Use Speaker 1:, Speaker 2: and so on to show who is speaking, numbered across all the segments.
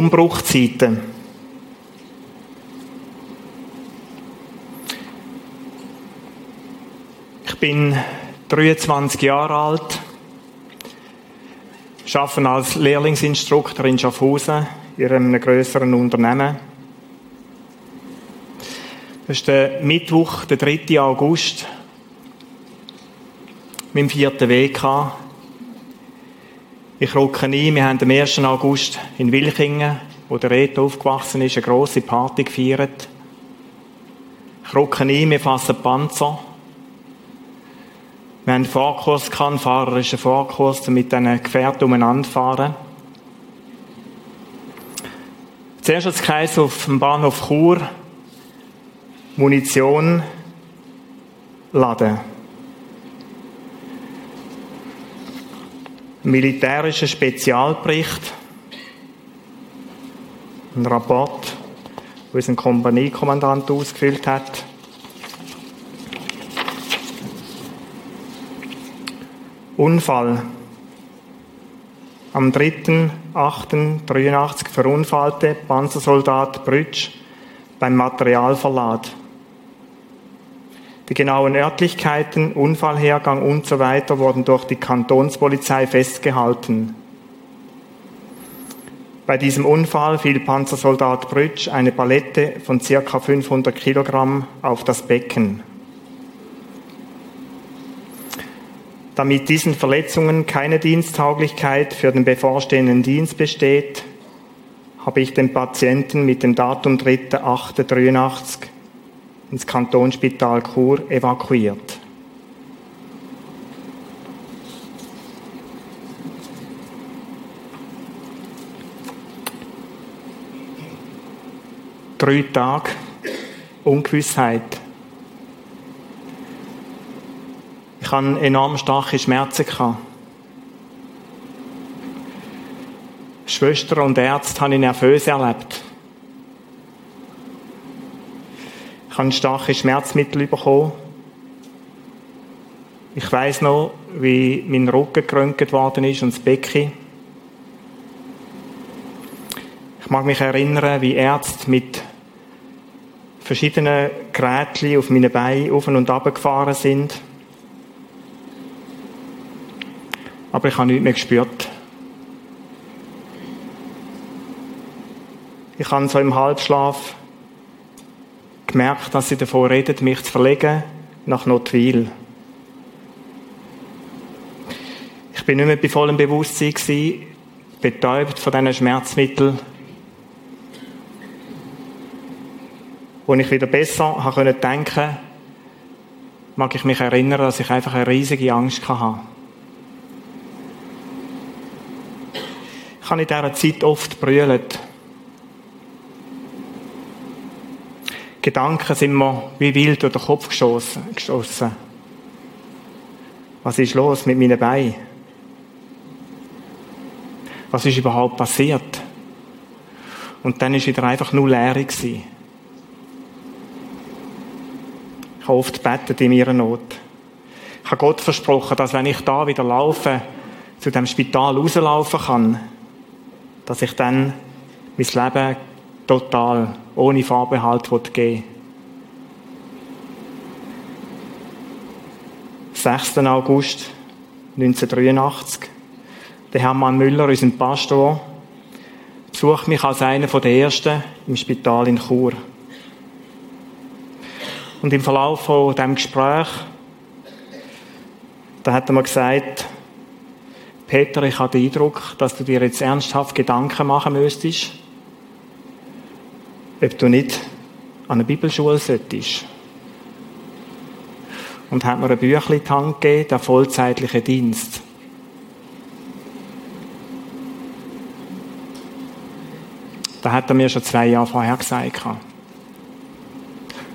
Speaker 1: Umbruchzeiten. Ich bin 23 Jahre alt, arbeite als Lehrlingsinstruktor in Schaffhausen in einem größeren Unternehmen. Das ist der Mittwoch, der 3. August, mit dem vierten WK. Ich rücke ein, wir haben am 1. August in Wilchingen, wo der Reto aufgewachsen ist, eine grosse Party gefeiert. Ich rücke ein, wir fassen Panzer. Wir haben einen Vorkurs gehabt, fahrerischen Vorkurs, um mit diesen Gefährten umeinander fahren. Zuerst als Kreis auf dem Bahnhof Chur Munition laden. Militärischer Spezialbericht, ein Rapport, den unser Kompaniekommandant ausgefüllt hat. Unfall. Am 3.8.83 verunfallte Panzersoldat Brütsch beim Materialverlad. Die genauen Örtlichkeiten, Unfallhergang und so weiter wurden durch die Kantonspolizei festgehalten. Bei diesem Unfall fiel Panzersoldat Brütsch eine Palette von circa 500 Kilogramm auf das Becken. Damit diesen Verletzungen keine Diensttauglichkeit für den bevorstehenden Dienst besteht, habe ich den Patienten mit dem Datum 3.8.83 ins Kantonsspital Chur evakuiert. Drei Tage Ungewissheit. Ich hatte enorm starke Schmerzen. Schwestern und Ärzte habe ich nervös erlebt. Ich habe starke Schmerzmittel bekommen. Ich weiß noch, wie mein Rücken geröntgt worden ist und das Becken. Ich mag mich erinnern, wie Ärzte mit verschiedenen Geräten auf meine Beine auf und ab gefahren sind. aber ich habe nichts mehr gespürt. Ich habe so im Halbschlaf gemerkt, dass sie davor redet, mich zu verlegen nach Notwil. Ich bin nicht mehr bei vollem Bewusstsein gewesen, betäubt von diesen Schmerzmitteln. Wo ich wieder besser habe denken mag ich mich erinnern, dass ich einfach eine riesige Angst hatte. Ich habe in dieser Zeit oft brüllt. Gedanken sind mir wie wild durch den Kopf geschossen. Was ist los mit meinen Beinen? Was ist überhaupt passiert? Und dann war wieder einfach nur Leere. Ich habe oft gebetet in ihrer Not. Ich habe Gott versprochen, dass wenn ich da wieder laufe, zu dem Spital rauslaufen kann, dass ich dann mein Leben total ohne Vorbehalt geben 6. August 1983. Der Hermann Müller, unser Pastor, besucht mich als einer der Ersten im Spital in Chur. Und im Verlauf von diesem Gespräch, da hat er mir gesagt, Peter, ich habe den Eindruck, dass du dir jetzt ernsthaft Gedanken machen müsstest, ob du nicht an eine Bibelschule solltest. Und hat mir ein Büchlein in gegeben, der vollzeitliche Dienst. Da hat er mir schon zwei Jahre vorher gesagt.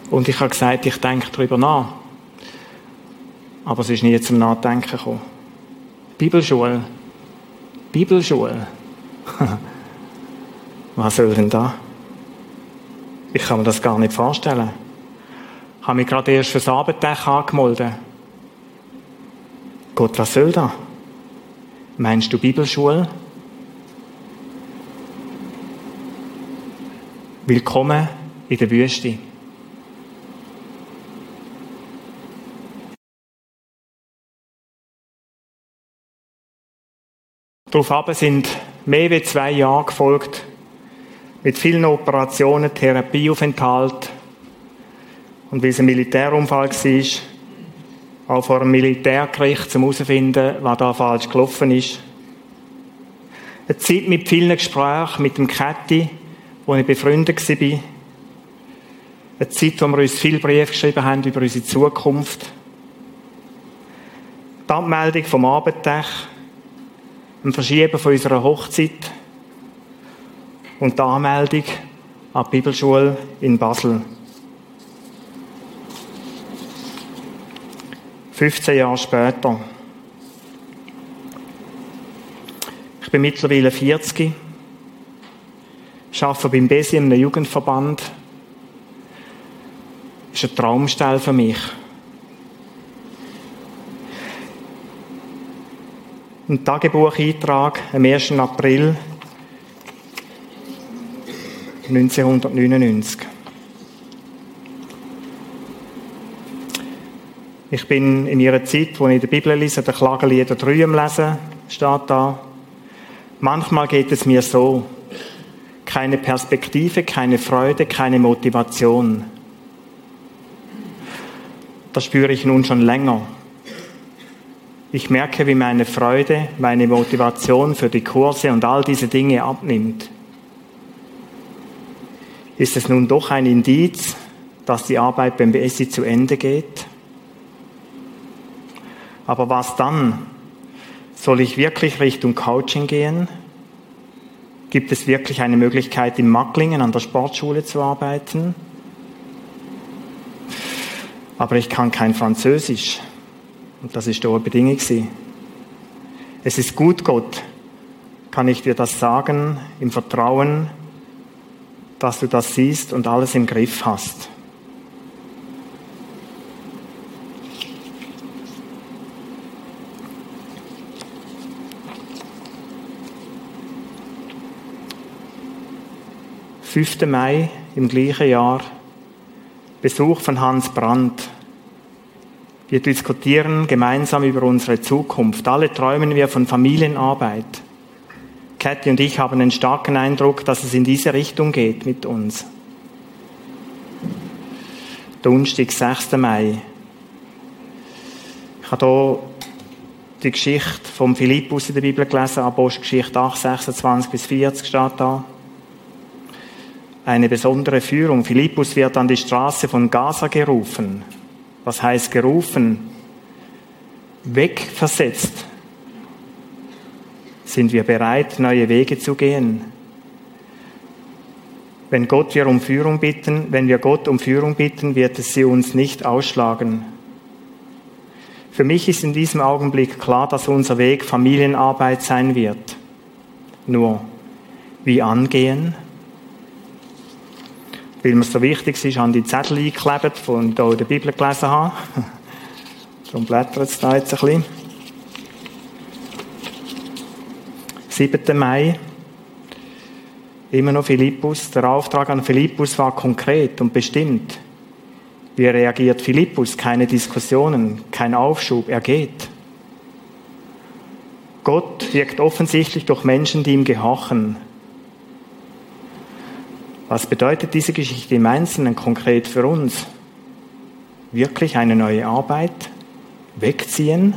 Speaker 1: Und ich habe gesagt, ich denke darüber nach. Aber es ist nie zum Nachdenken gekommen. Bibelschule. Bibelschule. Was soll denn da? Ich kann mir das gar nicht vorstellen. Ich habe mich gerade erst fürs Abendessen angemeldet. Gott, was soll da? Meinst du Bibelschule? Willkommen in der Wüste. Daraufhin sind mehr als zwei Jahre gefolgt, mit vielen Operationen, Therapieaufenthalt. Und weil es ein Militärunfall war, auch vor einem Militärgericht, um herauszufinden, was da falsch gelaufen ist. Eine Zeit mit vielen Gesprächen mit dem Kätti, wo ich befreundet war. Eine Zeit, wo wir uns viele Briefe geschrieben haben über unsere Zukunft. Die Abmeldung vom Abendtag, ein Verschieben von unserer Hochzeit und die Anmeldung an die Bibelschule in Basel. 15 Jahre später. Ich bin mittlerweile 40, arbeite beim BESI, einem Jugendverband. Das ist ein Traumstelle für mich. Ein Tagebucheintrag am 1. April 1999. Ich bin in ihrer Zeit, wo ich die Bibel lese, der Klagelieder 3 am Lesen, steht da. Manchmal geht es mir so. Keine Perspektive, keine Freude, keine Motivation. Das spüre ich nun schon länger. Ich merke, wie meine Freude, meine Motivation für die Kurse und all diese Dinge abnimmt. Ist es nun doch ein Indiz, dass die Arbeit beim BSI zu Ende geht? Aber was dann? Soll ich wirklich Richtung Coaching gehen? Gibt es wirklich eine Möglichkeit, in Macklingen an der Sportschule zu arbeiten? Aber ich kann kein Französisch. Und das ist eine Bedingung. Es ist gut, Gott, kann ich dir das sagen, im Vertrauen, dass du das siehst und alles im Griff hast. Fünfte Mai im gleichen Jahr Besuch von Hans Brandt. Wir diskutieren gemeinsam über unsere Zukunft. Alle träumen wir von Familienarbeit. Cathy und ich haben einen starken Eindruck, dass es in diese Richtung geht mit uns. Donnerstag, 6. Mai. Ich habe hier die Geschichte vom Philippus in der Bibel gelesen, Apostelgeschichte 8, 26 bis 40 steht da. Eine besondere Führung. Philippus wird an die Straße von Gaza gerufen. Was heißt gerufen? Wegversetzt sind wir bereit, neue Wege zu gehen. Wenn Gott wir um Führung bitten, wenn wir Gott um Führung bitten, wird es sie uns nicht ausschlagen. Für mich ist in diesem Augenblick klar, dass unser Weg Familienarbeit sein wird. Nur, wie angehen? Weil mir so wichtig ist, haben die Zettel eingeklebt, von hier in der Bibel gelesen habe. Darum blättert es da jetzt ein bisschen. 7. Mai, immer noch Philippus. Der Auftrag an Philippus war konkret und bestimmt. Wie reagiert Philippus? Keine Diskussionen, kein Aufschub, er geht. Gott wirkt offensichtlich durch Menschen, die ihm gehorchen. Was bedeutet diese Geschichte im Einzelnen konkret für uns? Wirklich eine neue Arbeit? Wegziehen?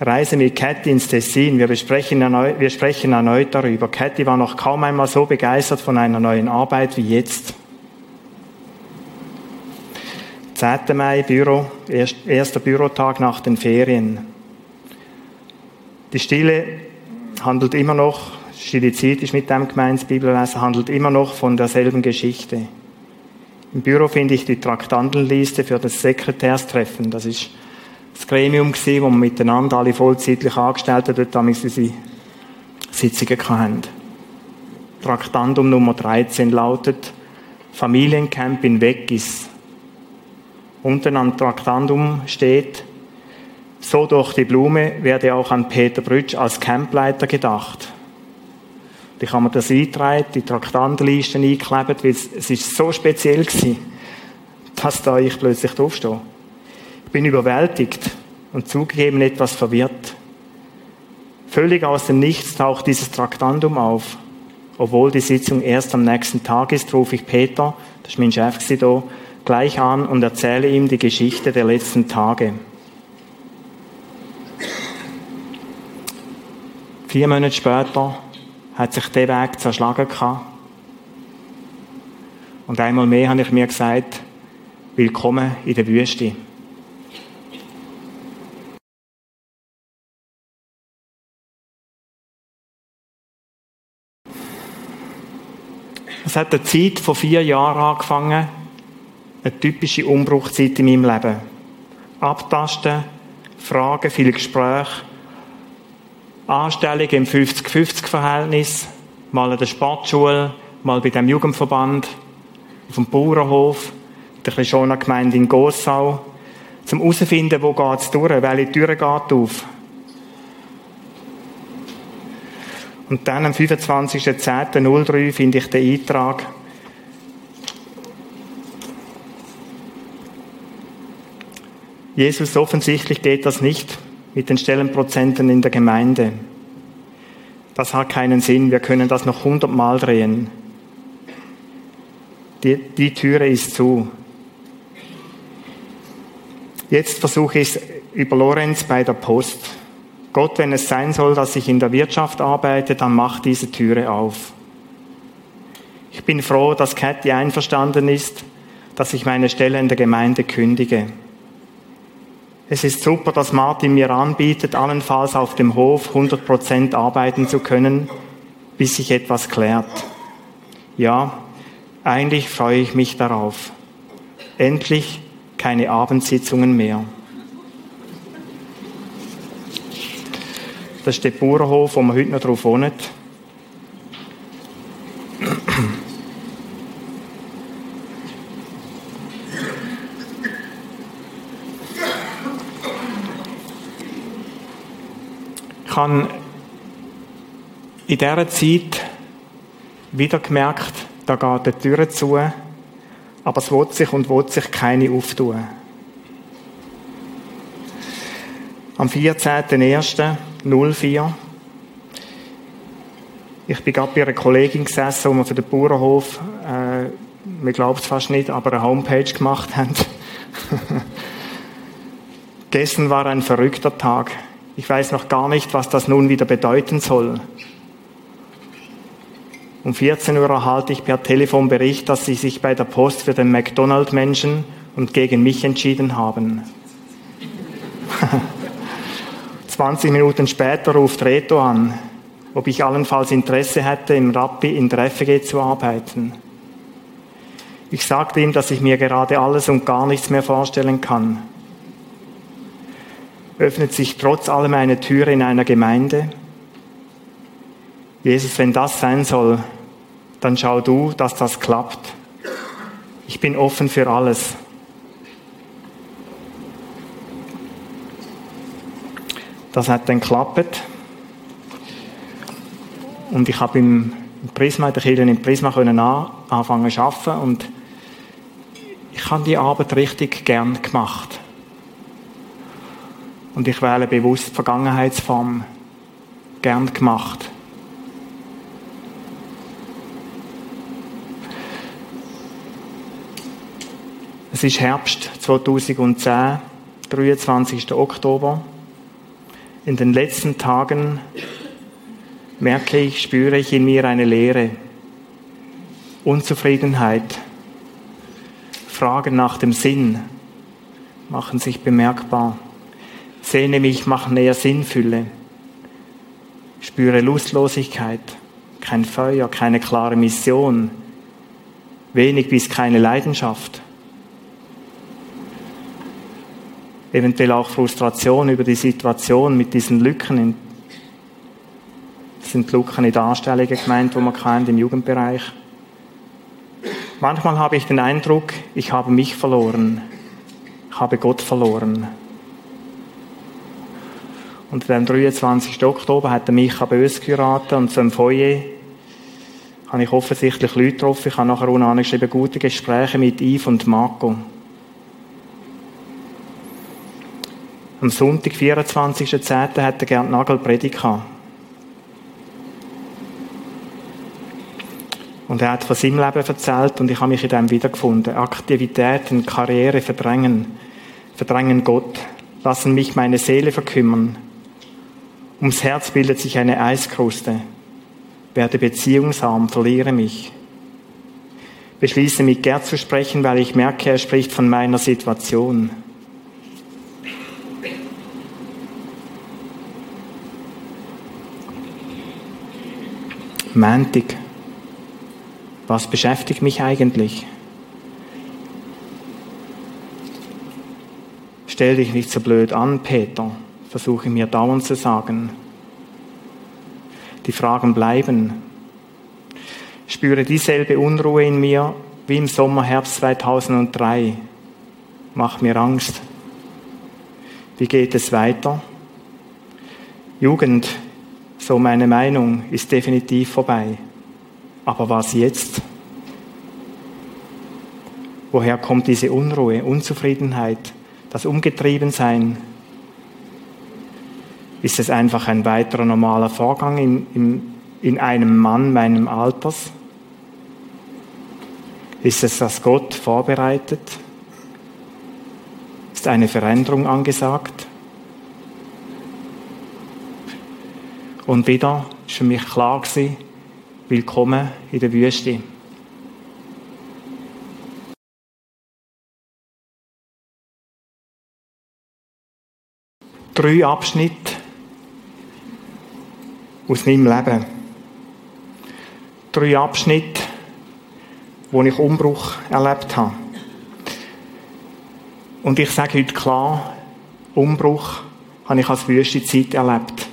Speaker 1: Reise mit Cathy ins Tessin. Wir, besprechen erneut, wir sprechen erneut darüber. Cathy war noch kaum einmal so begeistert von einer neuen Arbeit wie jetzt. 10. Mai, Büro, erster Bürotag nach den Ferien. Die Stille handelt immer noch, Stille Zeit ist mit dem Gemeinsbibellesen, handelt immer noch von derselben Geschichte. Im Büro finde ich die Traktandenliste für das Sekretärstreffen. Das ist das Gremium gewesen, wo wir miteinander alle vollzeitlich Angestellten dort damals unsere Sitzungen hatten. Traktandum Nummer 13 lautet Familiencamp in Weggis. Unten am Traktandum steht, so durch die Blume werde auch an Peter Brütsch als Campleiter gedacht. Ich habe mir das eingetragen, die Traktandenliste eingeklebt, weil es, es ist so speziell gewesen, dass da ich plötzlich draufstehe. Bin überwältigt und zugegeben etwas verwirrt. Völlig aus dem Nichts taucht dieses Traktandum auf. Obwohl die Sitzung erst am nächsten Tag ist, rufe ich Peter, das ist mein Chef hier, gleich an und erzähle ihm die Geschichte der letzten Tage. Vier Monate später hat sich der Weg zerschlagen gehabt. Und einmal mehr habe ich mir gesagt, willkommen in der Wüste. Es hat eine Zeit von vier Jahren angefangen, eine typische Umbruchzeit in meinem Leben. Abtasten, Fragen, viele Gespräche, Anstellung im 50-50-Verhältnis, mal an der Sportschule, mal bei dem Jugendverband, auf dem Bauernhof, der Klishona Gemeinde in Gossau, zum herausfinden, wo geht es durch, welche Tür geht auf. Und dann am 25.10.03 finde ich den Eintrag, Jesus, offensichtlich geht das nicht mit den Stellenprozenten in der Gemeinde. Das hat keinen Sinn. Wir können das noch hundertmal drehen. Die, die Türe ist zu. Jetzt versuche ich es über Lorenz bei der Post. Gott, wenn es sein soll, dass ich in der Wirtschaft arbeite, dann mach diese Türe auf. Ich bin froh, dass Cathy einverstanden ist, dass ich meine Stelle in der Gemeinde kündige. Es ist super, dass Martin mir anbietet, allenfalls auf dem Hof 100% arbeiten zu können, bis sich etwas klärt. Ja, eigentlich freue ich mich darauf. Endlich keine Abendsitzungen mehr. Das ist der Bauernhof, wo man heute noch drauf wohnt. habe in dieser Zeit wieder gemerkt, da geht die Tür zu, aber es will sich und will sich keine auftun. Am 14.01.04 ich bin gerade bei einer Kollegin gesessen, wo wir für den Bauernhof, äh, man glaubt es fast nicht, aber eine Homepage gemacht haben. Gestern war ein verrückter Tag. Ich weiß noch gar nicht, was das nun wieder bedeuten soll. Um 14 Uhr erhalte ich per Telefon Bericht, dass sie sich bei der Post für den McDonald-Menschen und gegen mich entschieden haben. 20 Minuten später ruft Reto an, ob ich allenfalls Interesse hätte, im Rappi in der FG zu arbeiten. Ich sagte ihm, dass ich mir gerade alles und gar nichts mehr vorstellen kann öffnet sich trotz allem eine Tür in einer Gemeinde. Jesus, wenn das sein soll, dann schau du, dass das klappt. Ich bin offen für alles. Das hat dann geklappt. Und ich habe im Prisma, in der Kirche im Prisma können anfangen zu arbeiten und ich habe die Arbeit richtig gern gemacht. Und ich wähle bewusst Vergangenheitsform gern gemacht. Es ist Herbst 2010, 23. Oktober. In den letzten Tagen merke ich, spüre ich in mir eine Leere, Unzufriedenheit, Fragen nach dem Sinn machen sich bemerkbar. Sehne mich nach näher Sinnfülle, spüre Lustlosigkeit, kein Feuer, keine klare Mission, wenig bis keine Leidenschaft. Eventuell auch Frustration über die Situation mit diesen Lücken. Das sind Lücken in Darstellungen gemeint, wo man kennt im Jugendbereich. Manchmal habe ich den Eindruck, ich habe mich verloren. Ich habe Gott verloren. Und am 23. Oktober hat Micha Bös geheiratet und so im Foyer habe ich offensichtlich Leute getroffen. Ich habe nachher auch geschrieben, gute Gespräche mit Yves und Marco. Am Sonntag, 24.10. hat der Gerd Nagel Predigt Und er hat von seinem Leben erzählt und ich habe mich in dem wiedergefunden. Aktivitäten, Karriere verdrängen, verdrängen Gott, lassen mich meine Seele verkümmern. Ums Herz bildet sich eine Eiskruste, werde beziehungsarm, verliere mich. Beschließe mit Gerd zu sprechen, weil ich merke, er spricht von meiner Situation. Mantik. Was beschäftigt mich eigentlich? Stell dich nicht so blöd an, Peter, versuche mir dauernd zu sagen. Die Fragen bleiben. spüre dieselbe Unruhe in mir wie im Sommer, Herbst 2003. Mach mir Angst. Wie geht es weiter? Jugend, so meine Meinung, ist definitiv vorbei. Aber was jetzt? Woher kommt diese Unruhe, Unzufriedenheit, das Umgetriebensein? Ist es einfach ein weiterer normaler Vorgang in, in, in einem Mann meinem Alters? Ist es, dass Gott vorbereitet? Ist eine Veränderung angesagt? Und wieder ist für mich klar gewesen, Willkommen in der Wüste. Drei Abschnitte aus meinem Leben. Drei Abschnitte, wo ich Umbruch erlebt habe. Und ich sage heute klar, Umbruch habe ich als Wüstezeit erlebt.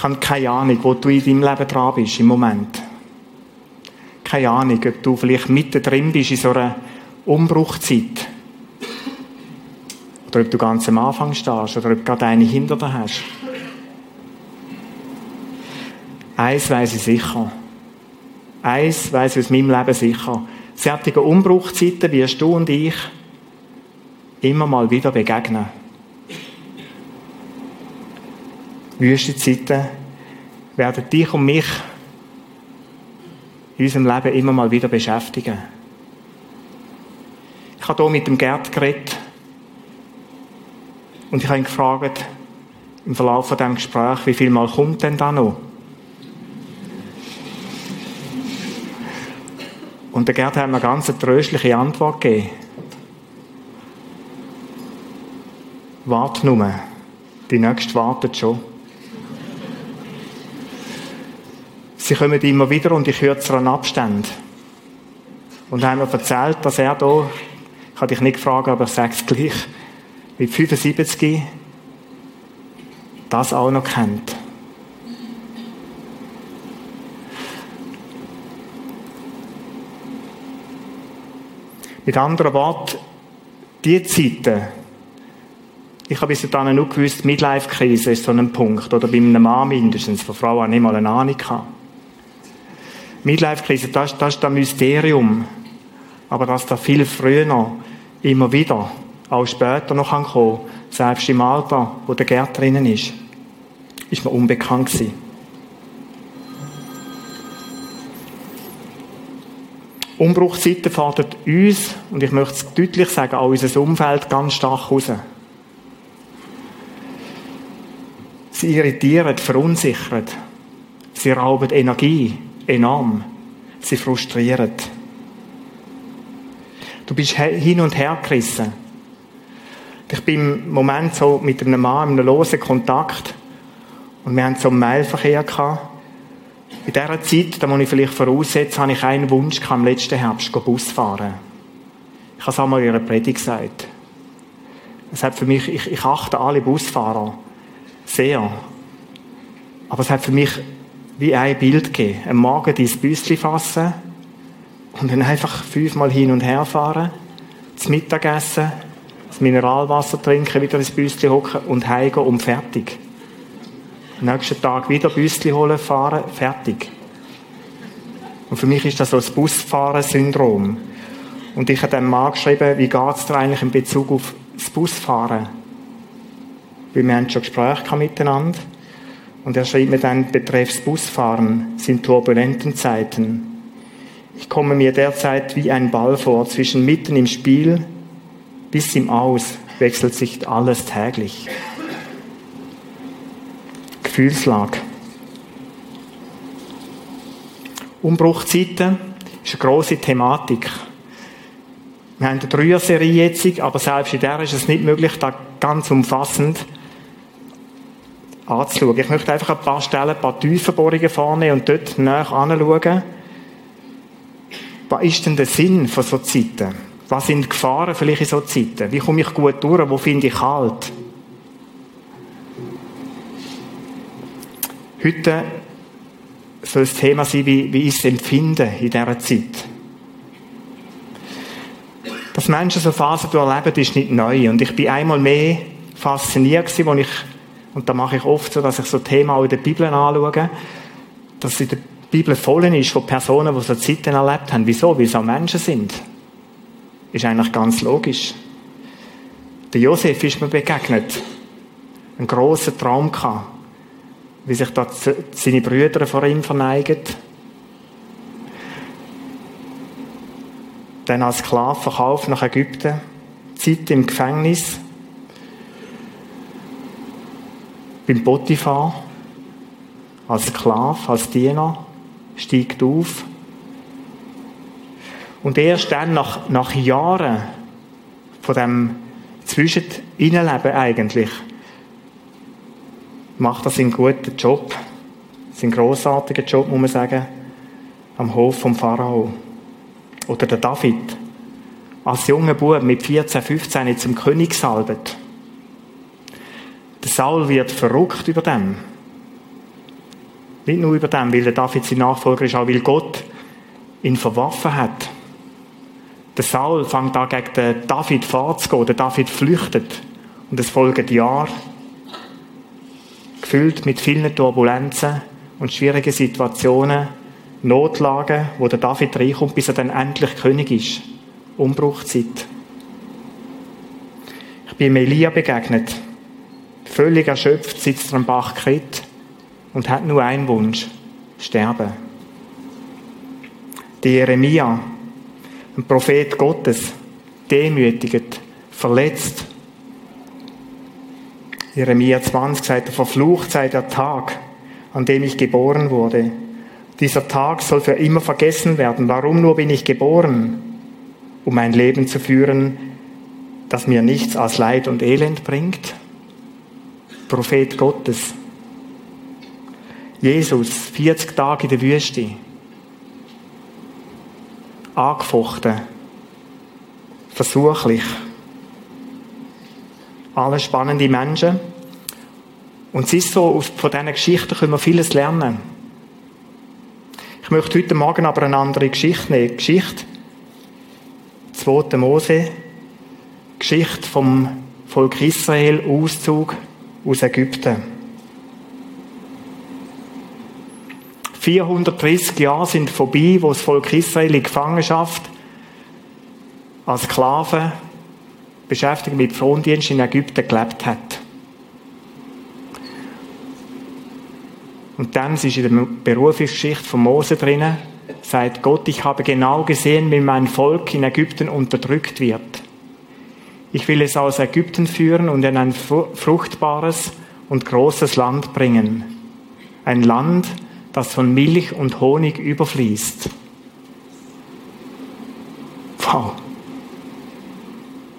Speaker 1: Ich habe keine Ahnung, wo du in deinem Leben dran bist im Moment. Keine Ahnung, ob du vielleicht mittendrin bist in so einer Umbruchzeit. Oder ob du ganz am Anfang stehst oder ob du gerade eine hinter dir hast. Eins weiss ich sicher. Eins weiss ich aus meinem Leben sicher. Sättige Umbruchzeiten wirst du und ich immer mal wieder begegnen. Wüstenzeiten werden dich und mich in unserem Leben immer mal wieder beschäftigen. Ich habe hier mit dem Gerd geredet und ich habe ihn gefragt, im Verlauf von diesem Gespräch, wie viel Mal kommt denn da noch? Und der Gerd hat mir eine ganz tröstliche Antwort gegeben. Wart nur, die nächste wartet schon. Sie kommen immer wieder und in kürzeren Abständen. Und haben mir erzählt, dass er da, ich kann dich nicht fragen, aber ich sage es gleich, mit 75 das auch noch kennt. Mit anderen Worten, die Zeiten, ich habe bis dahin nur gewusst, Midlife-Krise ist so ein Punkt, oder bei einem Mann mindestens, von Frauen nicht mal eine Ahnung gehabt. Midlife-Krise, das, das ist das Mysterium. Aber dass da viel früher immer wieder, auch später noch kommen kann, selbst im Alter, wo der Gerd drinnen ist, ist mir unbekannt gewesen. Umbruchzeiten fordern uns, und ich möchte es deutlich sagen, auch unser Umfeld ganz stark raus. Sie irritieren, verunsichern. Sie rauben Energie enorm. Sie frustriert. Du bist hin und her gerissen. Ich bin im Moment so mit einem Mann in einem losen Kontakt und wir haben so einen Mailverkehr gehabt. In dieser Zeit, da muss ich vielleicht voraussetzen, habe ich einen Wunsch gehabt, im letzten Herbst Bus fahren. Ich habe es einmal in ihrer Predigt gesagt. Es hat für mich, ich, ich achte alle Busfahrer sehr. Aber es hat für mich wie ein Bild geben. Am Morgen dein Büsschen fassen und dann einfach fünfmal hin und her fahren, das Mittagessen, das Mineralwasser trinken, wieder ins Büsschen hocken und heimgehen und fertig. nächsten Tag wieder Büsschen holen, fahren, fertig. Und für mich ist das so das Busfahren-Syndrom. Und ich habe dem Mann geschrieben, wie geht es dir eigentlich in Bezug auf das Busfahren? Weil wir haben schon Gespräche miteinander. Und er schreibt mir dann, betreffs Busfahren sind turbulenten Zeiten. Ich komme mir derzeit wie ein Ball vor, zwischen mitten im Spiel bis im Aus wechselt sich alles täglich. Gefühlslage. Umbruchzeiten ist eine grosse Thematik. Wir haben eine Dreier-Serie jetzt, aber selbst in der ist es nicht möglich, da ganz umfassend anzuschauen. Ich möchte einfach ein paar Stellen, ein paar Tiefenbohrungen vornehmen und dort näher anschauen. Was ist denn der Sinn von so Zeiten? Was sind die Gefahren vielleicht in so Zeiten? Wie komme ich gut durch? Wo finde ich Halt? Heute soll das Thema sein, wie, wie ist das Empfinden in dieser Zeit? Dass Menschen so Phasen erleben, ist nicht neu. Und ich bin einmal mehr fasziniert als ich, und da mache ich oft so, dass ich so Themen auch in der Bibel anschaue, dass in der Bibel voll ist von Personen, die so Zeiten erlebt haben. Wieso? Weil es auch Menschen sind. Ist eigentlich ganz logisch. Der Josef ist mir begegnet. Ein großer Traum gehabt wie sich da seine Brüder vor ihm verneigen. Dann als Sklave verkauft nach Ägypten, Zeit im Gefängnis, beim Potiphar, als Sklave, als Diener, steigt auf. Und erst dann, nach, nach Jahren von dem Zwischeninnenleben eigentlich, macht er seinen guten Job, seinen grossartigen Job, muss man sagen, am Hof vom Pharao. Oder der David, als junger Bub mit 14, 15 zum König salbet. Der Saul wird verrückt über dem. Nicht nur über dem, weil der David sein Nachfolger ist, auch weil Gott ihn verworfen hat. Der Saul fängt an gegen den David vorzugehen, der David flüchtet. Und es folgen Jahre gefüllt mit vielen Turbulenzen und schwierigen Situationen, Notlagen, wo der David reinkommt, bis er dann endlich König ist. Umbruchzeit. Ich bin Elia begegnet. Völlig erschöpft sitzt er am Bach Krit und hat nur einen Wunsch. Sterben. Der Jeremia, ein Prophet Gottes, demütigt, verletzt, Jeremia 20 sagt er, verflucht sei der Tag, an dem ich geboren wurde. Dieser Tag soll für immer vergessen werden. Warum nur bin ich geboren? Um ein Leben zu führen, das mir nichts als Leid und Elend bringt? Prophet Gottes. Jesus, 40 Tage in der Wüste. Angefochten. Versuchlich alle spannende Menschen. Und es ist so, von diesen Geschichten können wir vieles lernen. Ich möchte heute Morgen aber eine andere Geschichte nehmen. Geschichte 2. Mose, Geschichte vom Volk Israel, Auszug aus Ägypten. 430 Jahre sind vorbei, wo das Volk Israel in Gefangenschaft als Sklaven beschäftigt mit Frondienst in Ägypten gelebt hat. Und dann ist in der Berufungsgeschichte von Mose drinnen, sagt Gott, ich habe genau gesehen, wie mein Volk in Ägypten unterdrückt wird. Ich will es aus Ägypten führen und in ein fruchtbares und großes Land bringen. Ein Land, das von Milch und Honig überfließt. Wow.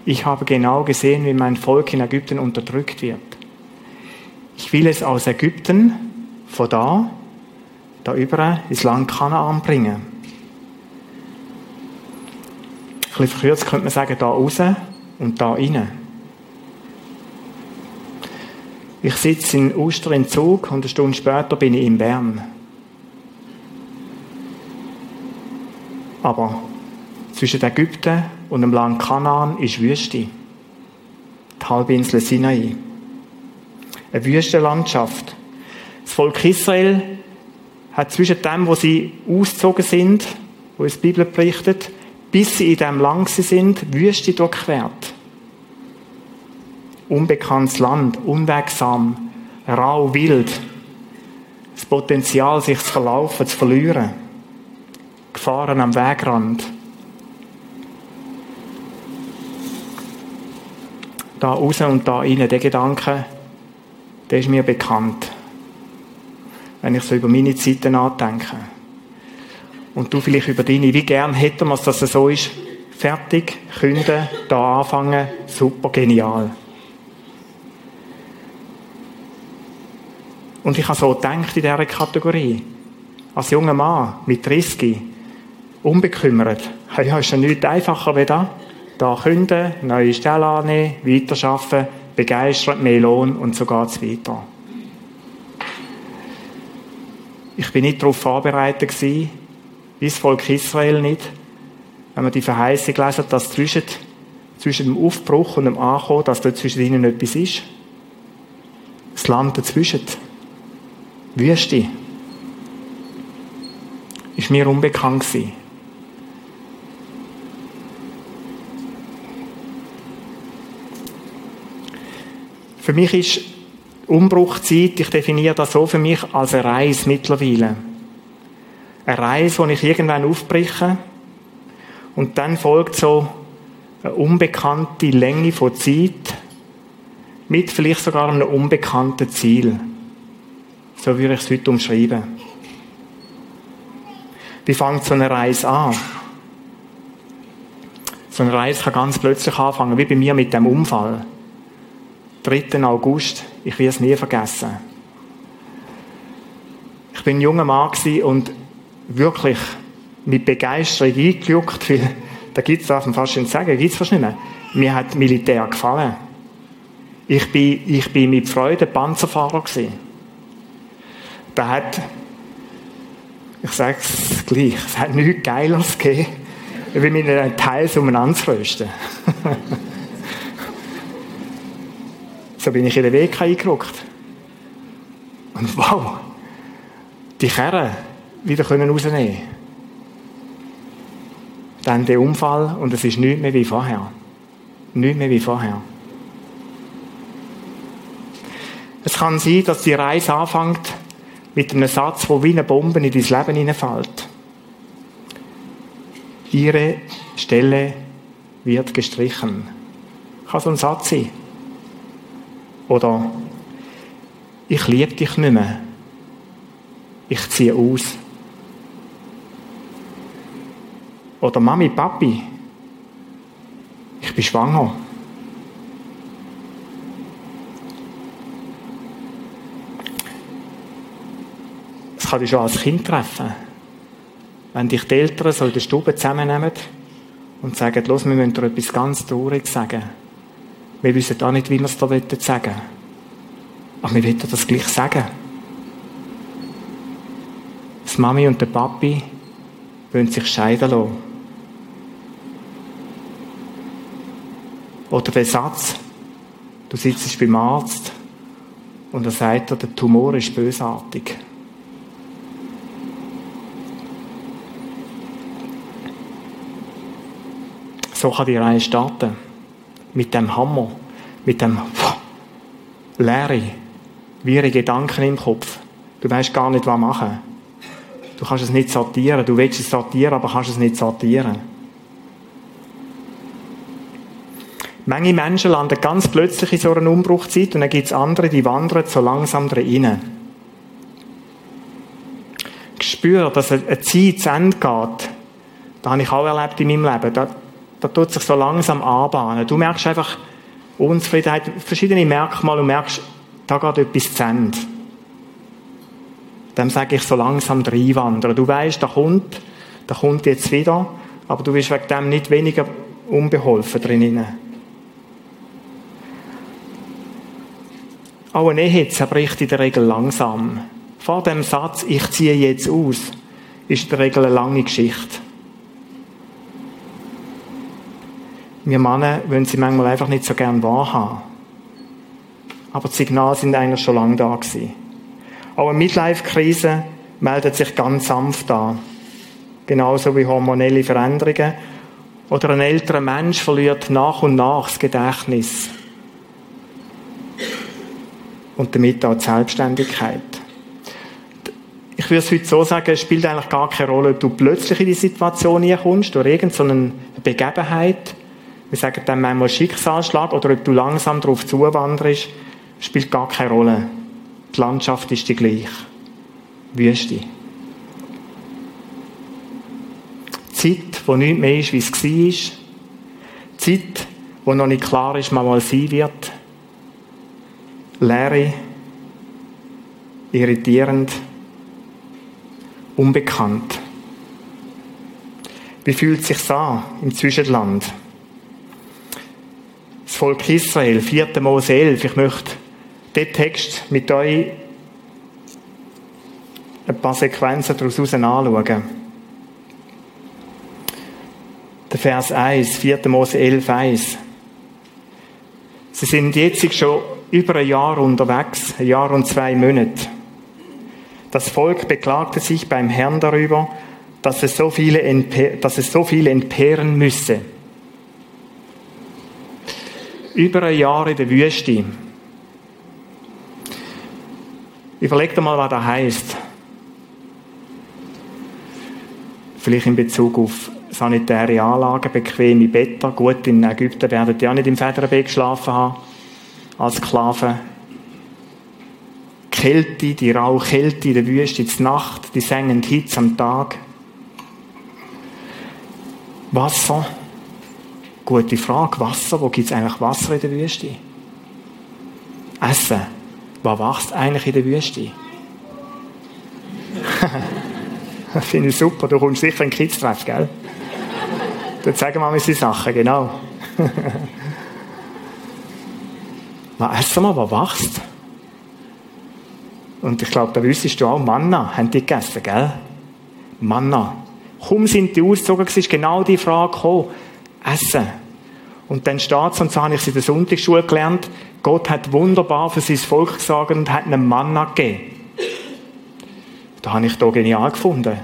Speaker 1: Ich habe genau gesehen, wie mein Volk in Ägypten unterdrückt wird. Ich will es aus Ägypten, von da, da über ins Land Kanaan bringen. Ein bisschen verkürzt könnte man sagen, da raus und da rein. Ich sitze in Uster im Zug und eine Stunde später bin ich in Bern. Aber zwischen Ägypten und dem Land Kanaan ist Wüste. Die Halbinsel Sinai. Eine Wüstenlandschaft. Das Volk Israel hat zwischen dem, wo sie ausgezogen sind, wo es die Bibel berichtet, bis sie in dem Land sind, Wüste durchquert. Unbekanntes Land, unwegsam, rau, wild. Das Potenzial, sich zu verlaufen, zu verlieren. Gefahren am Wegrand. Da raus und da rein, der Gedanke, der ist mir bekannt. Wenn ich so über meine Zeiten nachdenke. Und du vielleicht über deine. Wie gern hätten wir es, dass es so ist. Fertig, künden, da anfangen, super, genial. Und ich habe so gedacht in dieser Kategorie. Als junger Mann, mit 30, unbekümmert. Ja, ist ja nichts einfacher wie da. Da künden, neue Stellen annehmen, weiterarbeiten, begeistert, mehr Lohn und so geht es weiter. Ich bin nicht darauf vorbereitet gewesen, wie das Volk Israel nicht. Wenn man die Verheißung lesen, dass zwischen, zwischen dem Aufbruch und dem Ankommen, dass da zwischen ihnen etwas ist. Das Land dazwischen. Wüste. Ist mir unbekannt gewesen. Für mich ist Umbruchzeit, ich definiere das so für mich als eine Reise mittlerweile. Eine Reise, wo ich irgendwann aufbreche und dann folgt so eine unbekannte Länge von Zeit mit vielleicht sogar einem unbekannten Ziel. So würde ich es heute umschreiben. Wie fängt so eine Reise an? So eine Reise kann ganz plötzlich anfangen, wie bei mir mit dem Unfall. 3. August, ich werde es nie vergessen. Ich bin ein junger Mann und wirklich mit Begeisterung eingejuckt, weil da gibt es, darf man fast schon sagen, gibt es fast nicht mehr. Mir hat Militär gefallen. Ich bin, ich bin mit Freude Panzerfahrer gewesen. Da hat, ich sage es gleich, es hat nichts Geileres gegeben, wie mit einem Teil umeinander zu rösten. so bin ich in den Weg eingerückt. Und wow, die Kerren, wieder können rausnehmen Dann der Unfall und es ist nichts mehr wie vorher. Nichts mehr wie vorher. Es kann sein, dass die Reise anfängt mit einem Satz, wo wie eine Bombe in dein Leben hineinfällt. Ihre Stelle wird gestrichen. Kann so ein Satz sein. Oder ich liebe dich nicht mehr. Ich ziehe aus. Oder Mami, Papi, ich bin schwanger. Kann dich schon als Kind treffen. Wenn dich die Eltern so in der Stube zusammennehmen und sagen, los, wir müssen dir etwas ganz Trauriges sagen. Wir wissen auch nicht, wie wir es da sagen wollen. Aber wir wollen das gleich sagen. Die Mami und der Papi wollen sich scheiden lassen. Oder der Satz, du sitzt beim Arzt und er sagt dir, der Tumor ist bösartig. So kann die Reihe starten. Mit dem Hammer, mit dem Leere, wirre Gedanken im Kopf. Du weißt gar nicht, was machen. Du kannst es nicht sortieren. Du willst es sortieren, aber kannst es nicht sortieren. Manche Menschen landen ganz plötzlich in so einer Umbruchzeit und dann gibt es andere, die wandern so langsam rein. Ich spüre, dass eine Zeit zu Ende geht. Das habe ich auch erlebt in meinem Leben. Da, tut sich so langsam anbahnen. Du merkst einfach Unzufriedenheit, verschiedene Merkmale und merkst, da geht etwas zu Ende. Dem sage ich so langsam reinwandern. Du weißt, da kommt, da kommt jetzt wieder, aber du bist wegen dem nicht weniger unbeholfen drinnen. Auch eine Ehe zerbricht in der Regel langsam. Vor dem Satz, ich ziehe jetzt aus, ist in der Regel eine lange Geschichte. Wir Männer wollen sie manchmal einfach nicht so gern wahrhaben. Aber die Signale sind eigentlich schon lange da gewesen. Auch eine Midlife-Krise meldet sich ganz sanft an. Genauso wie hormonelle Veränderungen. Oder ein älterer Mensch verliert nach und nach das Gedächtnis. Und damit auch die Selbstständigkeit. Ich würde es heute so sagen, es spielt eigentlich gar keine Rolle, ob du plötzlich in die Situation kommst, durch irgendeine Begebenheit. Wir sagen dann manchmal Schicksalsschlag, oder ob du langsam darauf zuwanderst, spielt gar keine Rolle. Die Landschaft ist die gleiche. Wüste. Zeit, wo nichts mehr ist, wie es war. Zeit, wo noch nicht klar ist, was mal sein wird. Leere, irritierend, unbekannt. Wie fühlt es sich an im Zwischenland? Das Volk Israel, 4. Mose 11. Ich möchte den Text mit euch ein paar Sequenzen daraus anschauen. Der Vers 1, 4. Mose 11, 1. Sie sind jetzt schon über ein Jahr unterwegs, ein Jahr und zwei Monate. Das Volk beklagte sich beim Herrn darüber, dass es so viele, dass es so viele entbehren müsse. Über ein Jahr in der Wüste. Überleg dir mal, was das heißt. Vielleicht in Bezug auf sanitäre Anlagen, bequeme Betten. Gut, in Ägypten werden die auch nicht im Federbett geschlafen haben, als Sklaven. Kälte, die raue Kälte in der Wüste, die Nacht, die sengende Hitze am Tag. Wasser. Gute Frage. Wasser. Wo gibt es eigentlich Wasser in der Wüste? Essen. Was wächst eigentlich in der Wüste? Finde ich super. Du kommst sicher in den Kids-Treff, gell? Dann zeigen wir mal unsere Sachen, genau. was essen wir, was wächst? Und ich glaube, da wüsstest du auch, Manna haben die gegessen, gell? Manna. Kaum sind die ausgezogen, ist genau die Frage gekommen. Essen. Und dann steht es, und so habe ich es in der Sonntagsschule gelernt, Gott hat wunderbar für sein Volk gesagt und hat einen Manna gegeben. Da habe ich da genial gefunden.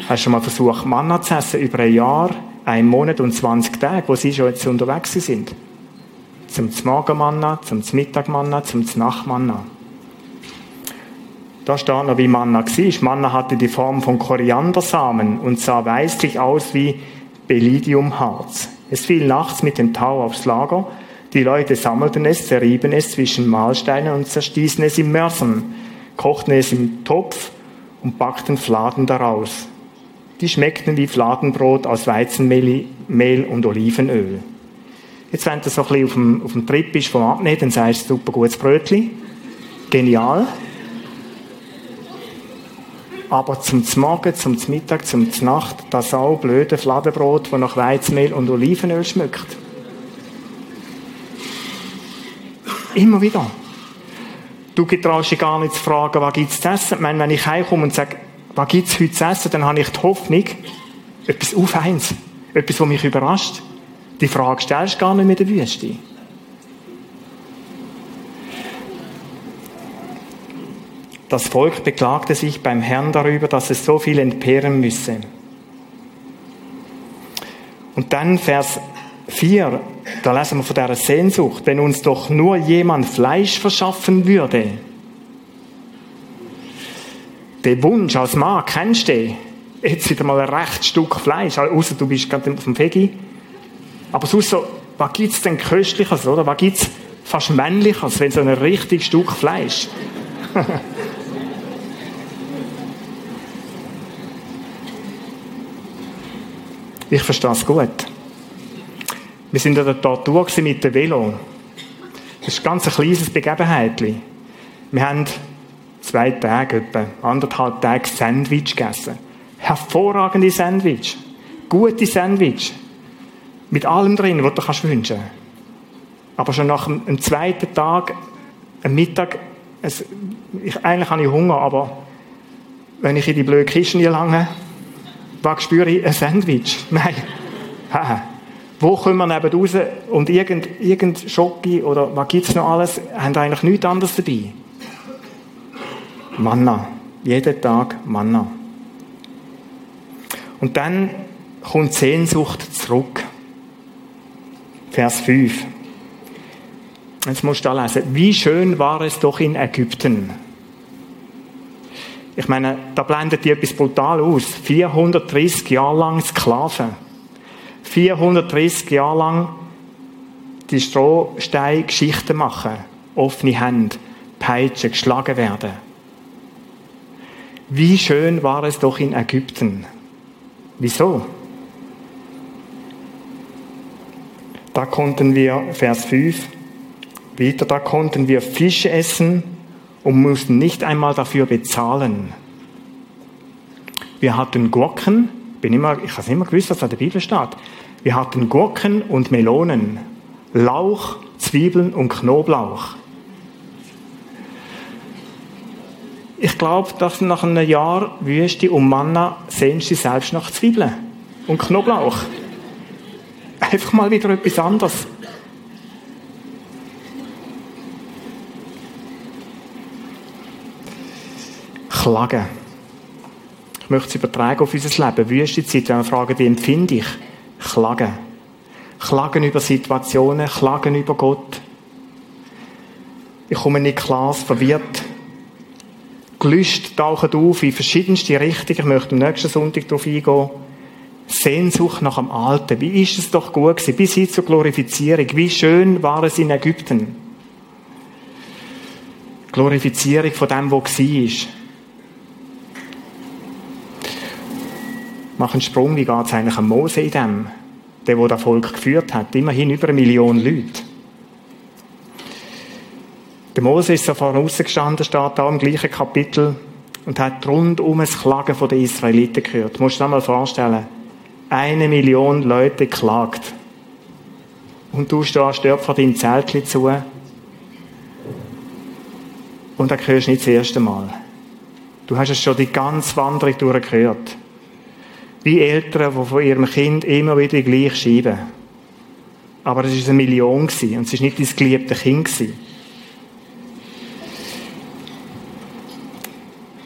Speaker 1: Hast du schon mal versucht, Manna zu essen über ein Jahr, einen Monat und 20 Tage, wo sie schon jetzt unterwegs sind? Zum Morgenmanna, zum Mittagmanna, zum Nachtmanna. Da steht noch, wie Manna war. Manna hatte die Form von Koriandersamen und sah weißlich aus wie Belidiumharz. Es fiel nachts mit dem Tau aufs Lager. Die Leute sammelten es, zerrieben es zwischen Mahlsteinen und zerstießen es im Mörsern, kochten es im Topf und backten Fladen daraus. Die schmeckten wie Fladenbrot aus Weizenmehl und Olivenöl. Jetzt, wenn du so ein bisschen auf dem, auf dem Trip bist vom Abnehmen, dann sagst du, super gutes Brötchen. Genial. Aber zum Morgen, zum Mittag, zum Nacht, das auch blöde Fladenbrot, das nach Weizenmehl und Olivenöl schmeckt. Immer wieder. Du getraust dich gar nicht zu fragen, was gibt es zu essen. Ich meine, wenn ich heimkomme und sage, was gibt es heute zu essen, dann habe ich die Hoffnung, etwas Aufeins, etwas, was mich überrascht. Die Frage stellst du gar nicht mit der Wüste. Das Volk beklagte sich beim Herrn darüber, dass es so viel entbehren müsse. Und dann Vers 4, da lesen wir von der Sehnsucht, wenn uns doch nur jemand Fleisch verschaffen würde, den Wunsch als Mann, kennst du? Jetzt wieder mal ein recht Stück Fleisch, außer du bist gerade auf dem Veggie. Aber sonst so, was gibt es denn Köstliches, oder? Was gibt es fast Männliches, wenn so ein richtig Stück Fleisch? ich verstehe es gut. Wir sind an der Tortur mit dem Velo. Das ist ein ganz kleines Begebenheit. Wir haben zwei Tage, etwa anderthalb Tage Sandwich gegessen. Hervorragende Sandwich. Gute Sandwich. Mit allem drin, was du kannst wünschen. Aber schon nach einem, zweiten Tag, am Mittag, es, ich, eigentlich habe ich Hunger, aber wenn ich in die blöde Kiste lange, was spüre ich? Ein Sandwich. Nein. Wo kommen wir neben raus und irgend, irgend Schoki oder was gibt's noch alles, haben eigentlich nichts anderes dabei. Manna. Jeden Tag Manna. Und dann kommt Sehnsucht zurück. Vers 5. Jetzt musst du da lesen. Wie schön war es doch in Ägypten. Ich meine, da blendet die etwas brutal aus. 430 Jahre lang Sklaven. 430 Jahre lang die Strohsteine Geschichten machen. Offene Hände, Peitschen, geschlagen werden. Wie schön war es doch in Ägypten. Wieso? Da konnten wir, Vers 5, weiter, da konnten wir Fische essen und mussten nicht einmal dafür bezahlen. Wir hatten Gurken, bin immer, ich habe immer gewusst, was da in der Bibel steht. Wir hatten Gurken und Melonen, Lauch, Zwiebeln und Knoblauch. Ich glaube, dass nach einem Jahr Wüste und Manna sehnst du selbst nach Zwiebeln und Knoblauch. Einfach mal wieder etwas anderes. Klagen. Ich möchte es übertragen auf unser Leben. Wüstezeit, wenn wir fragen, wie empfinde ich? Klagen. Klagen über Situationen, klagen über Gott. Ich komme nicht klar, verwirrt. Gelüst tauchen auf in verschiedenste Richtungen. Ich möchte am nächsten Sonntag darauf eingehen. Sehnsucht nach dem Alten. Wie ist es doch gut gewesen, bis hin zur Glorifizierung. Wie schön war es in Ägypten. Glorifizierung von dem, was war. Mach einen Sprung, wie geht es eigentlich am Mose in dem? Der, der das Volk geführt hat. Immerhin über eine Million Leute. Der Mose ist so vorne rausgestanden, steht da im gleichen Kapitel und hat rundum das Klagen der Israeliten gehört. Du musst dir das mal vorstellen. Eine Million Leute klagt. Und du stehst dort vor deinem Zeltchen zu. Und dann hörst du nicht das erste Mal. Du hast es schon die ganze Wanderung durchgehört. Wie Eltern, die von ihrem Kind immer wieder gleich schreiben. Aber es war eine Million und es war nicht dein geliebte Kind.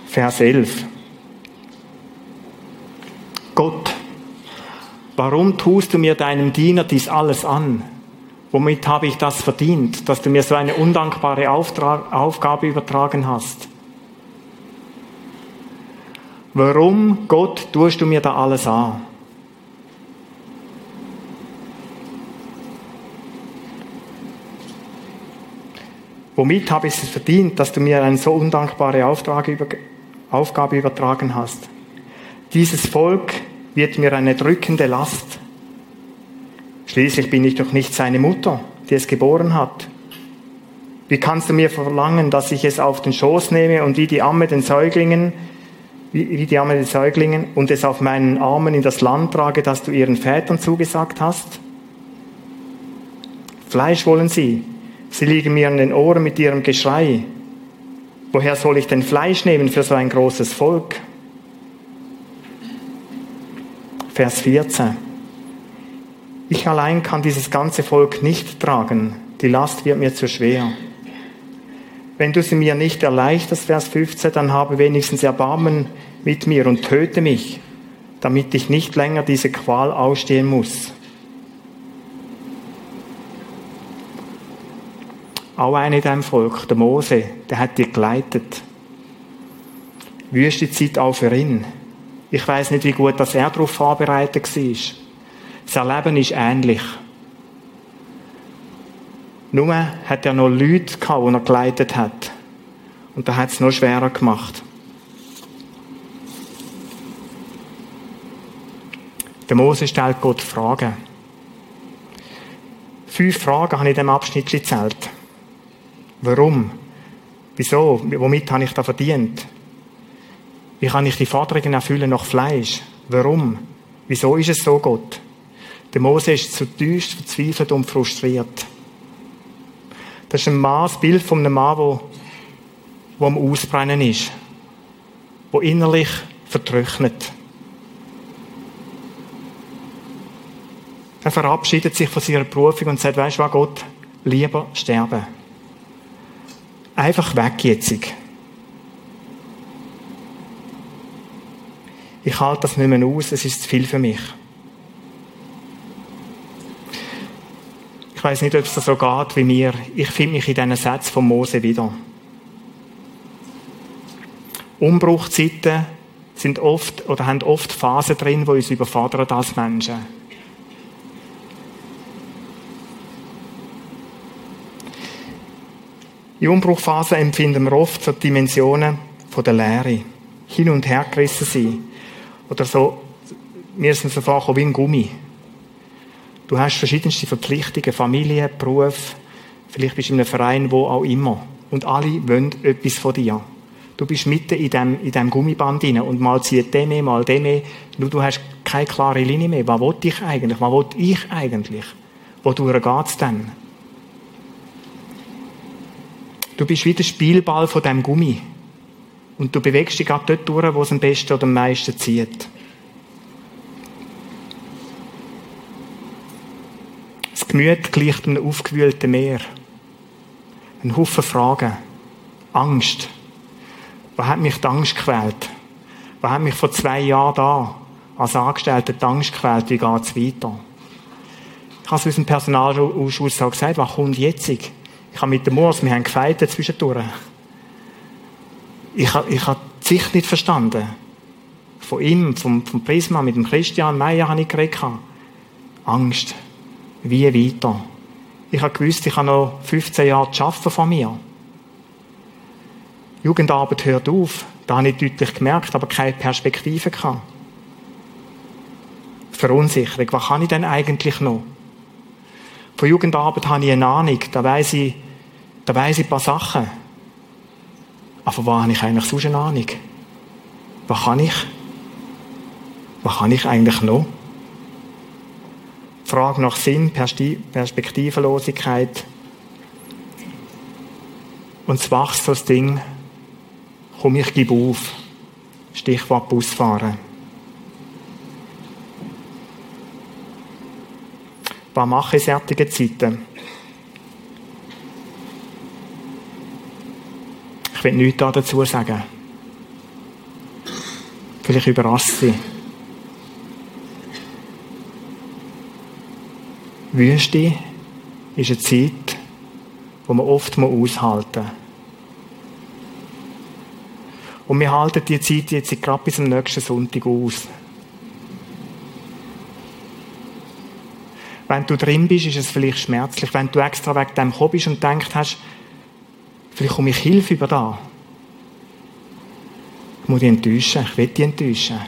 Speaker 1: Vers 11. Gott, warum tust du mir deinem Diener dies alles an? Womit habe ich das verdient, dass du mir so eine undankbare Auftrag, Aufgabe übertragen hast? Warum, Gott, tust du mir da alles an? Womit habe ich es verdient, dass du mir eine so undankbare Aufgabe übertragen hast? Dieses Volk wird mir eine drückende Last. Schließlich bin ich doch nicht seine Mutter, die es geboren hat. Wie kannst du mir verlangen, dass ich es auf den Schoß nehme und wie die Amme den Säuglingen wie, die Arme des Säuglingen und es auf meinen Armen in das Land trage, das du ihren Vätern zugesagt hast? Fleisch wollen sie. Sie liegen mir an den Ohren mit ihrem Geschrei. Woher soll ich denn Fleisch nehmen für so ein großes Volk? Vers 14. Ich allein kann dieses ganze Volk nicht tragen. Die Last wird mir zu schwer. Wenn du sie mir nicht erleichterst, Vers 15, dann habe wenigstens Erbarmen mit mir und töte mich, damit ich nicht länger diese Qual ausstehen muss. Auch einer in diesem Volk, der Mose, der hat dir geleitet. Wüstezeit auch für ihn. Ich weiß nicht, wie gut dass er darauf vorbereitet war. Sein Leben ist ähnlich. Nur hat er noch Leute gehabt, die er geleitet hat. Und da hat es noch schwerer gemacht. Der Mose stellt Gott Fragen. Fünf Fragen habe ich in diesem Abschnitt gezählt. Warum? Wieso? Womit habe ich da verdient? Wie kann ich die Forderungen erfüllen nach Fleisch? Warum? Wieso ist es so, Gott? Der Mose ist zutiefst verzweifelt und frustriert. Das ist ein Mann, das Bild von einem Mann, der, am Ausbrennen ist. Der innerlich vertrocknet. Er verabschiedet sich von seiner Berufung und sagt, weißt du was, Gott, lieber sterben. Einfach weg jetzt. Ich halte das nicht mehr aus, es ist zu viel für mich. Ich weiß nicht, ob es so geht wie mir. Ich finde mich in diesen Sätzen von Mose wieder. Umbruchzeiten sind oft oder haben oft Phasen drin, wo uns überfordern als Menschen. In Umbruchphasen empfinden wir oft so Dimensionen von der Leere. Hin und her gerissen sein. Oder so, mir es so vorgekommen wie ein Gummi. Du hast verschiedenste Verpflichtungen, Familie, Beruf, vielleicht bist du in einem Verein, wo auch immer. Und alle wollen etwas von dir. Du bist mitten in dem, in dem Gummiband rein und mal zieht der mehr, mal der mehr. Nur du hast keine klare Linie mehr. Was will ich eigentlich? Was will ich eigentlich? Wodurch geht es denn? Du bist wie der Spielball von dem Gummi. Und du bewegst dich gerade dort durch, wo es am besten oder am meisten zieht. Gemüt gleicht einem aufgewühlten Meer. Ein Haufen Fragen. Angst. Was hat mich die Angst gequält? Was hat mich vor zwei Jahren da als Angestellter die Angst gequält? Wie geht es weiter? Ich habe es unserem Personalausschuss auch gesagt, was kommt jetzt? Ich habe mit dem Moors, wir haben gefeitet zwischendurch. Ich habe, ich habe die Sicht nicht verstanden. Von ihm, vom, vom Prisma, mit dem Christian Meyer habe ich geredet. Angst. Wie weiter? Ich habe gewusst, ich habe noch 15 Jahre zu arbeiten von mir. Jugendarbeit hört auf. Da habe ich deutlich gemerkt, aber keine Perspektive gehabt. Verunsicherung. Was kann ich denn eigentlich noch? Von Jugendarbeit habe ich eine Ahnung. Da weiss ich, da weiss ich ein paar Sachen. Aber was habe ich eigentlich sonst eine Ahnung? Was kann ich? Was kann ich eigentlich noch? Frage nach Sinn, Perspektivenlosigkeit. Und das Ding, komm, ich gebe auf. Stichwort Busfahren. Was mache ich in solchen Zeiten? Ich will nichts dazu sagen. Vielleicht überrascht sie. Wüste ist eine Zeit, die man oft aushalten muss. Und wir halten die Zeit jetzt gerade bis zum nächsten Sonntag aus. Wenn du drin bist, ist es vielleicht schmerzlich. Wenn du extra wegen dem gekommen bist und denkst hast, vielleicht komme ich Hilfe über da. Ich muss dich enttäuschen, ich will dich enttäuschen.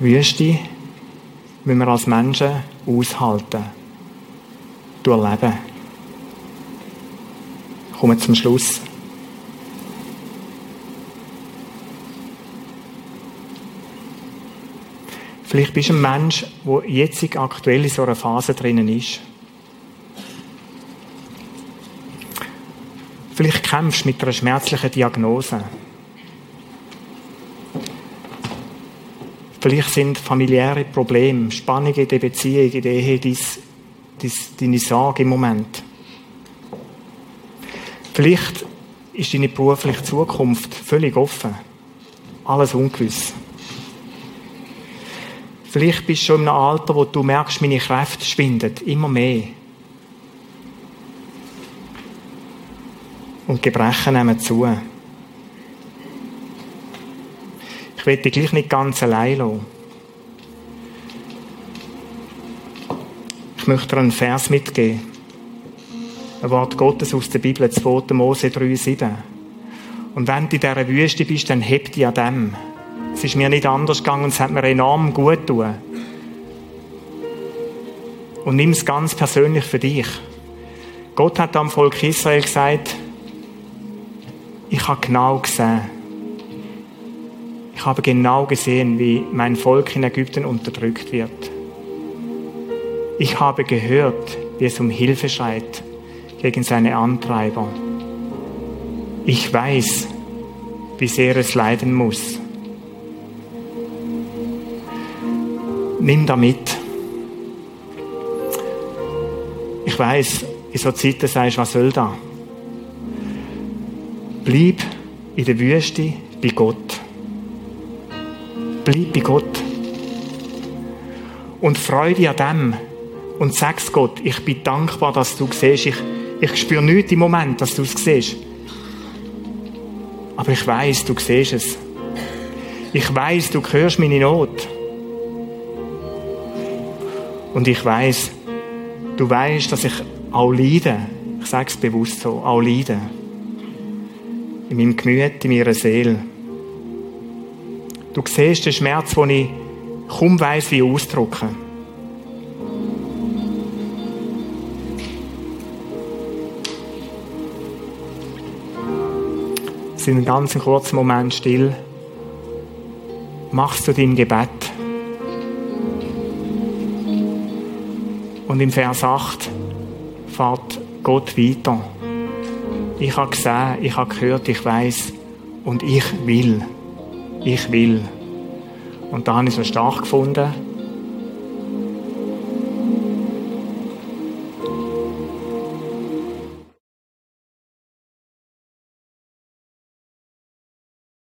Speaker 1: Wüste müssen wir als Menschen aushalten. Durchleben. Ich komme zum Schluss. Vielleicht bist du ein Mensch, der jetzt aktuell in so einer Phase drinnen ist. Vielleicht kämpfst du mit einer schmerzlichen Diagnose. Vielleicht sind familiäre Probleme, Spannungen in der Beziehung, in der Ehe, dies, dies, deine Sorge im Moment. Vielleicht ist deine berufliche Zukunft völlig offen. Alles ungewiss. Vielleicht bist du schon in einem Alter, wo du merkst, meine Kräfte schwinden, immer mehr. Und Gebrechen nehmen zu. Ich will dich gleich nicht ganz allein lassen. Ich möchte dir einen Vers mitgeben. Ein Wort Gottes aus der Bibel, 2. Mose 3,7. Und wenn du in dieser Wüste bist, dann heb dich an dem. Es ist mir nicht anders gegangen und es hat mir enorm gut getan. Und nimm es ganz persönlich für dich. Gott hat am Volk Israel gesagt, ich habe genau gesehen. Ich habe genau gesehen, wie mein Volk in Ägypten unterdrückt wird. Ich habe gehört, wie es um Hilfe schreit gegen seine Antreiber. Ich weiß, wie sehr es leiden muss. nimm da mit. Ich weiß, in so Zeiten sagst du, was soll da? Bleib in der Wüste bei Gott. Bleib bei Gott. Und freu dich an dem. Und sag's Gott, ich bin dankbar, dass du siehst. Ich, ich spüre nichts im Moment, dass du es siehst. Aber ich weiß, du siehst es. Ich weiß, du hörst meine Not. Und ich weiß, du weißt, dass ich auch leide. Ich sage es bewusst so, auch leide. In meinem Gemüt, in meiner Seele. Du siehst den Schmerz, den ich kaum weiss, wie ausdrücken. sind einen ganz kurzen Moment still. Machst du dein Gebet. Und im Vers 8 fährt Gott weiter. Ich habe gesehen, ich habe gehört, ich weiß und ich will. Ich will. Und da habe ich so stark gefunden,